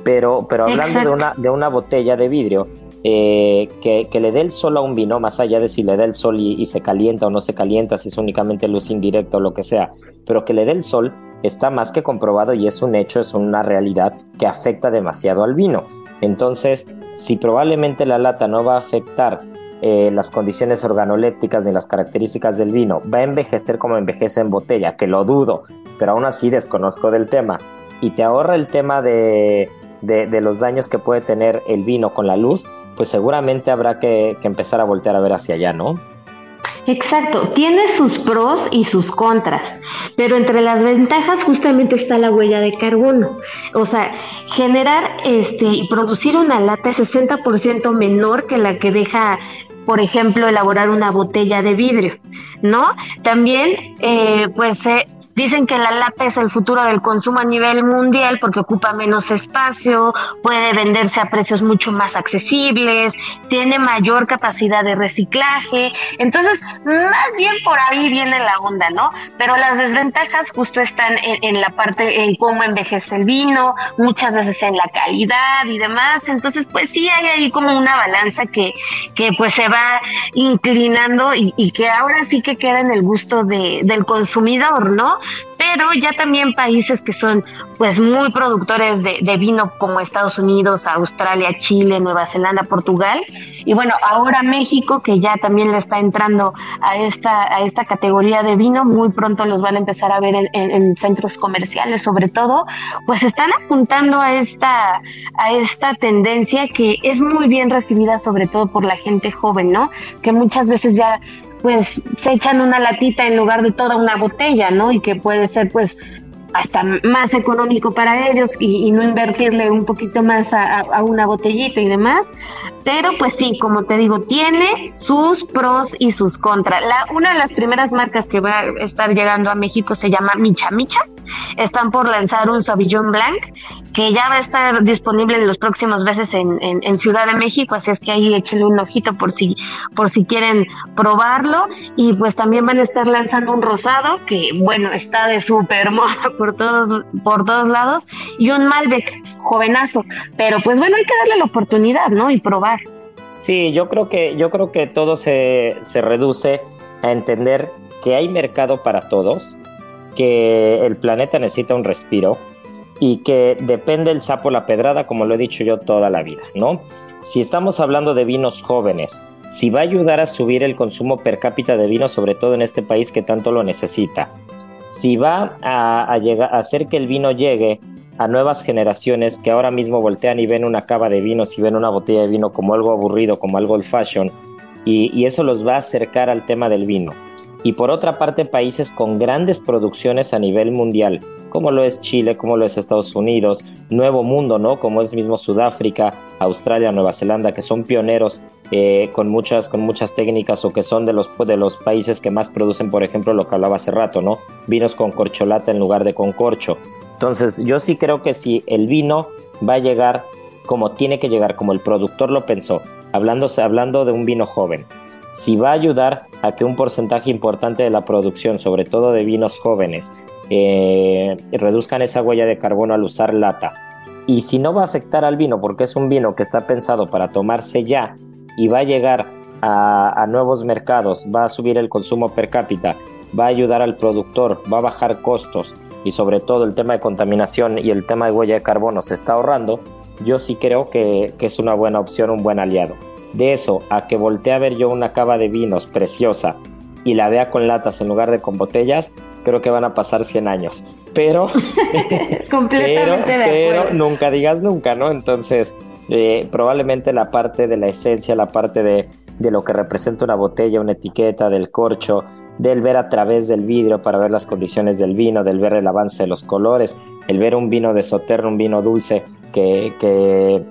Pero, pero hablando de una, de una botella de vidrio, eh, que, le dé el sol a un vino, más allá de si le da el sol y, se calienta o no se calienta, si es únicamente luz indirecta o lo que sea, pero que le dé el sol, está más que comprobado y es un hecho, es una realidad que afecta demasiado al vino. Entonces, si probablemente la lata no va a afectar eh, las condiciones organolépticas ni las características del vino, va a envejecer como envejece en botella, que lo dudo, pero aún así desconozco del tema, y te ahorra el tema de, de, los daños que puede tener el vino con la luz, pues seguramente habrá que, empezar a voltear a ver hacia allá, ¿no? Exacto, tiene sus pros y sus contras, pero entre las ventajas justamente está la huella de carbono. O sea, generar este y producir una lata es 60% menor que la que deja por ejemplo, elaborar una botella de vidrio, ¿no? También, eh, pues, dicen que la lata es el futuro del consumo a nivel mundial porque ocupa menos espacio, puede venderse a precios mucho más accesibles, tiene mayor capacidad de reciclaje. Entonces, más bien por ahí viene la onda, ¿no? Pero las desventajas justo están en, la parte en cómo envejece el vino, muchas veces en la calidad y demás. Entonces, pues sí hay ahí como una balanza que, que pues se va inclinando y, y que ahora sí que queda en el gusto de, del consumidor, ¿no? Pero ya también países que son pues muy productores de, vino como Estados Unidos, Australia, Chile, Nueva Zelanda, Portugal. Y bueno ahora México que ya también le está entrando a esta a esta categoría de vino muy pronto los van a empezar a ver en, en, centros comerciales sobre todo pues están apuntando a esta a esta tendencia que es muy bien recibida sobre todo por la gente joven no que muchas veces ya pues se echan una latita en lugar de toda una botella, ¿no? Y que puede ser pues hasta más económico para ellos y, no invertirle un poquito más a, una botellita y demás. Pero pues sí, como te digo, tiene sus pros y sus contras. La, una de las primeras marcas que va a estar llegando a México se llama Micha Micha. Están por lanzar un Sauvignon Blanc que ya va a estar disponible en los próximos meses en, Ciudad de México, así es que ahí échenle un ojito por si, por si quieren probarlo. Y pues también van a estar lanzando un rosado que, bueno, está de súper moda por todos, por todos lados, y un Malbec jovenazo. Pero pues bueno, hay que darle la oportunidad, ¿no? Y probar. Sí, yo creo que, yo creo que todo se, se reduce a entender que hay mercado para todos, que el planeta necesita un respiro y que depende el sapo la pedrada, como lo he dicho yo toda la vida, ¿no? Si estamos hablando de vinos jóvenes, si va a ayudar a subir el consumo per cápita de vino, sobre todo en este país que tanto lo necesita, si va a, llegar, a hacer que el vino llegue a nuevas generaciones que ahora mismo voltean y ven una cava de vinos y ven una botella de vino como algo aburrido, como algo old fashion, y, eso los va a acercar al tema del vino. Y por otra parte, países con grandes producciones a nivel mundial, como lo es Chile, como lo es Estados Unidos, Nuevo Mundo, ¿no? Como es mismo Sudáfrica, Australia, Nueva Zelanda, que son pioneros eh, con, muchas, con muchas técnicas o que son de los, de los países que más producen, por ejemplo, lo que hablaba hace rato, ¿no? Vinos con corcholata en lugar de con corcho. Entonces, yo sí creo que si el vino va a llegar como tiene que llegar, como el productor lo pensó, hablándose, hablando de un vino joven, si va a ayudar a que un porcentaje importante de la producción, sobre todo de vinos jóvenes, eh, reduzcan esa huella de carbono al usar lata. Y si no va a afectar al vino, porque es un vino que está pensado para tomarse ya y va a llegar a, a nuevos mercados, va a subir el consumo per cápita, va a ayudar al productor, va a bajar costos, y sobre todo el tema de contaminación y el tema de huella de carbono se está ahorrando, yo sí creo que, es una buena opción, un buen aliado. De eso a que voltee a ver yo una cava de vinos preciosa y la vea con latas en lugar de con botellas, creo que van a pasar 100 años. Pero, pero, nunca digas nunca, ¿no? Entonces, eh, probablemente la parte de la esencia, la parte de, de lo que representa una botella, una etiqueta, del corcho, del ver a través del vidrio para ver las condiciones del vino, del ver el avance de los colores, el ver un vino de soterno, un vino dulce que, que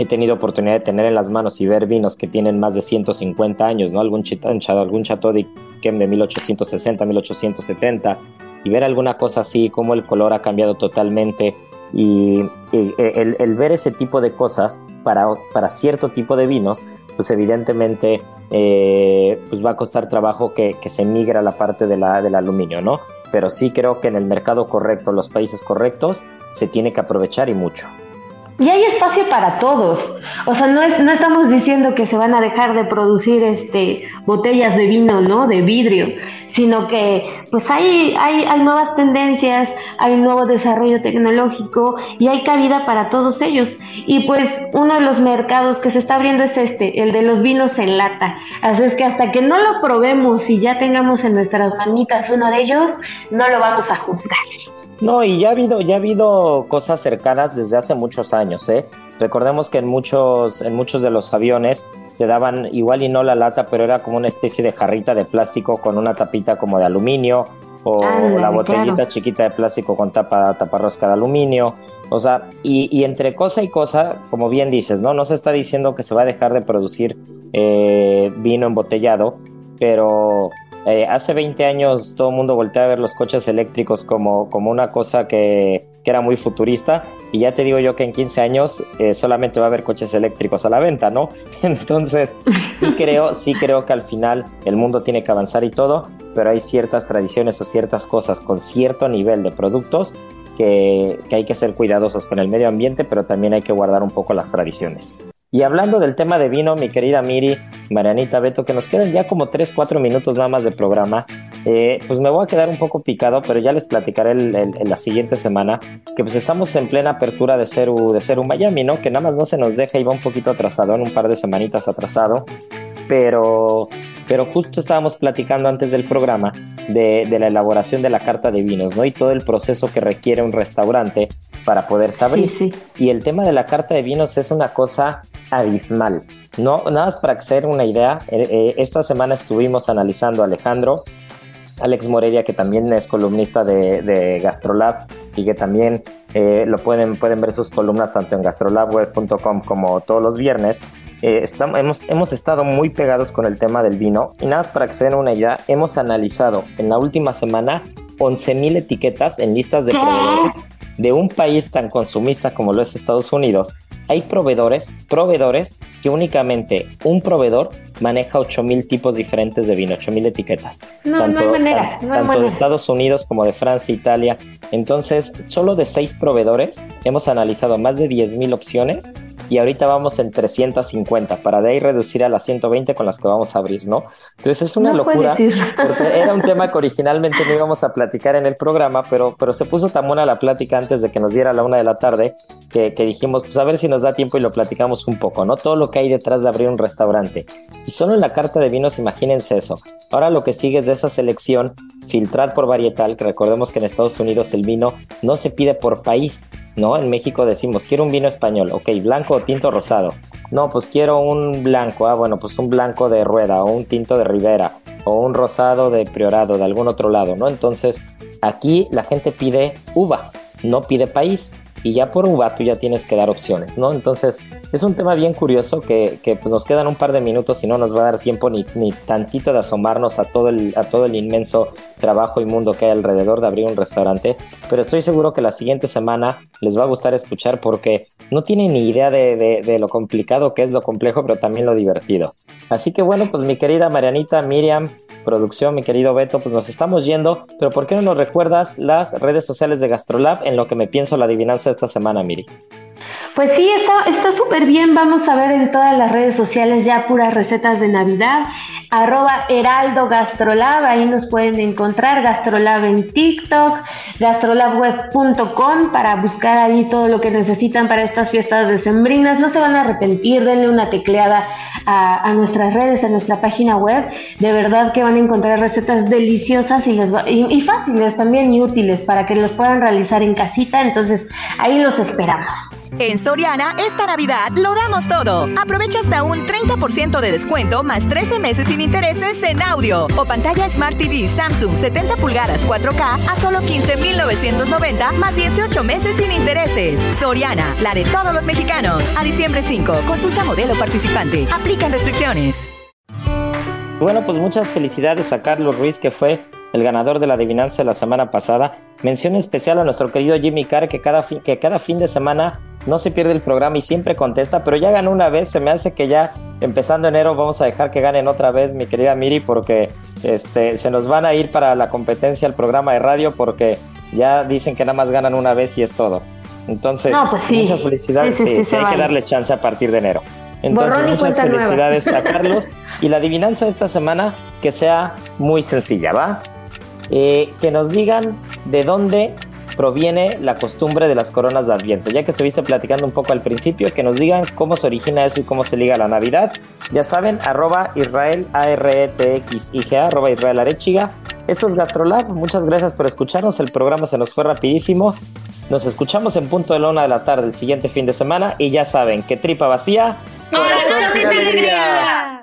he tenido oportunidad de tener en las manos y ver vinos que tienen más de 150 años, ¿no? Algún, algún Chateau de 1860, 1870, y ver alguna cosa así, como el color ha cambiado totalmente, y, el, el, ver ese tipo de cosas para, para cierto tipo de vinos, pues evidentemente eh, pues va a costar trabajo que, se migre a la parte de la, del aluminio, ¿no? Pero sí creo que en el mercado correcto, los países correctos, se tiene que aprovechar y mucho. Y hay espacio para todos. O sea, no, es, no estamos diciendo que se van a dejar de producir este, botellas de vino, ¿no? De vidrio, sino que pues hay, hay, hay nuevas tendencias, hay nuevo desarrollo tecnológico y hay cabida para todos ellos. Y pues uno de los mercados que se está abriendo es este, el de los vinos en lata. Así es que hasta que no lo probemos y ya tengamos en nuestras manitas uno de ellos, no lo vamos a juzgar. No, y ya ha habido, ya ha habido cosas cercanas desde hace muchos años, ¿eh? Recordemos que en muchos, en muchos de los aviones te daban igual y no la lata, pero era como una especie de jarrita de plástico con una tapita como de aluminio, o, la botellita chiquita de plástico con tapa, taparrosca de aluminio. O sea, y, entre cosa y cosa, como bien dices, ¿no? No se está diciendo que se va a dejar de producir eh, vino embotellado, pero Eh, hace 20 años todo el mundo voltea a ver los coches eléctricos como, como una cosa que, que, era muy futurista y ya te digo yo que en 15 años eh, solamente va a haber coches eléctricos a la venta, ¿no? Entonces, sí creo, sí creo que al final el mundo tiene que avanzar y todo, pero hay ciertas tradiciones o ciertas cosas con cierto nivel de productos que, que hay que ser cuidadosos con el medio ambiente, pero también hay que guardar un poco las tradiciones. Y hablando del tema de vino, mi querida Miri, Marianita, Beto, que nos quedan ya como 3, 4 minutos nada más de programa, eh, pues me voy a quedar un poco picado, pero ya les platicaré en la siguiente semana que pues estamos en plena apertura de Ceru, de Ceru Miami, ¿no? Que nada más no se nos deja y va un poquito atrasado, en un par de semanitas atrasado, pero, pero justo estábamos platicando antes del programa de, de la elaboración de la carta de vinos, ¿no? Y todo el proceso que requiere un restaurante para poderse abrir. Sí, sí. Y el tema de la carta de vinos es una cosa abismal. No, nada más para hacer una idea, eh, eh, esta semana estuvimos analizando a Alejandro, Alex Morelia, que también es columnista de, de Gastrolab y que también eh, lo pueden, pueden ver sus columnas tanto en gastrolabweb.com como todos los viernes. Eh, estamos, hemos, hemos estado muy pegados con el tema del vino y nada más para que se den una idea, hemos analizado en la última semana 11.000 etiquetas en listas de proveedores de un país tan consumista como lo es Estados Unidos hay proveedores, proveedores que únicamente un proveedor maneja 8000 tipos diferentes de vino, 8000 etiquetas. No, tanto, no hay manera. No hay tanto manera. de Estados Unidos como de Francia, Italia. Entonces, solo de seis proveedores hemos analizado más de 10000 opciones y ahorita vamos en 350 para de ahí reducir a las 120 con las que vamos a abrir, ¿no? Entonces es una No locura porque era un tema que originalmente no íbamos a platicar en el programa, pero, pero se puso tan buena la plática antes de que nos diera la una de la tarde que, que dijimos, pues a ver si nos da tiempo y lo platicamos un poco, ¿no? Todo lo que hay detrás de abrir un restaurante. Y solo en la carta de vinos, imagínense eso. Ahora lo que sigue es de esa selección, filtrar por varietal, que recordemos que en Estados Unidos el vino no se pide por país, ¿no? En México decimos, quiero un vino español, ok, blanco o tinto rosado. No, pues quiero un blanco, ah, bueno, pues un blanco de rueda o un tinto de ribera o un rosado de priorado de algún otro lado, ¿no? Entonces, aquí la gente pide uva, no pide país. Y ya por uva tú ya tienes que dar opciones, ¿no? Entonces es un tema bien curioso que, que pues, nos quedan un par de minutos y no nos va a dar tiempo ni, ni tantito de asomarnos a todo, el, a todo el inmenso trabajo y mundo que hay alrededor de abrir un restaurante. Pero estoy seguro que la siguiente semana les va a gustar escuchar porque no tienen ni idea de, de, de lo complicado que es lo complejo, pero también lo divertido. Así que bueno, pues mi querida Marianita, Miriam, producción, mi querido Beto, pues nos estamos yendo, pero ¿por qué no nos recuerdas las redes sociales de Gastrolab en lo que me pienso la adivinanza esta semana, Miri? Pues sí, está súper bien. Vamos a ver en todas las redes sociales ya puras recetas de Navidad. Arroba Heraldo Gastrolab, ahí nos pueden encontrar. Gastrolab en TikTok, gastrolabweb.com para buscar ahí todo lo que necesitan para estas fiestas decembrinas. No se van a arrepentir, denle una tecleada a, nuestras redes, a nuestra página web. De verdad que van a encontrar recetas deliciosas y, y fáciles también y útiles para que los puedan realizar en casita. Entonces, ahí los esperamos. En Soriana, esta Navidad lo damos todo. Aprovecha hasta un 30% de descuento más 13 meses sin intereses en audio o pantalla Smart TV Samsung 70 pulgadas 4K a solo 15,990 más 18 meses sin intereses. Soriana, la de todos los mexicanos. A diciembre 5, consulta modelo participante. Aplican restricciones. Bueno, pues muchas felicidades a Carlos Ruiz, que fue el ganador de la adivinanza de la semana pasada. Mención especial a nuestro querido Jimmy Carr, que cada, fin, que cada fin de semana no se pierde el programa y siempre contesta, pero ya ganó una vez. Se me hace que ya empezando enero vamos a dejar que ganen otra vez, mi querida Miri, porque este, se nos van a ir para la competencia al programa de radio, porque ya dicen que nada más ganan una vez y es todo. Entonces, No, pues sí. muchas felicidades. Sí, sí, Sí, hay que darle chance a partir de enero. Entonces, muchas nueva. felicidades a Carlos. Y la adivinanza de esta semana que sea muy sencilla, ¿va? Eh, que nos digan de dónde proviene la costumbre de las coronas de Adviento. Ya que estuviste platicando un poco al principio, que nos digan cómo se origina eso y cómo se liga a la Navidad. Ya saben, arroba Israel, A-R-E-T-X-I-G-A, arroba Israel Arechiga. Esto es Gastrolab. Muchas gracias por escucharnos. El programa se nos fue rapidísimo. Nos escuchamos en punto de la una de la tarde el siguiente fin de semana. Y ya saben que tripa vacía, corazón sin alegría.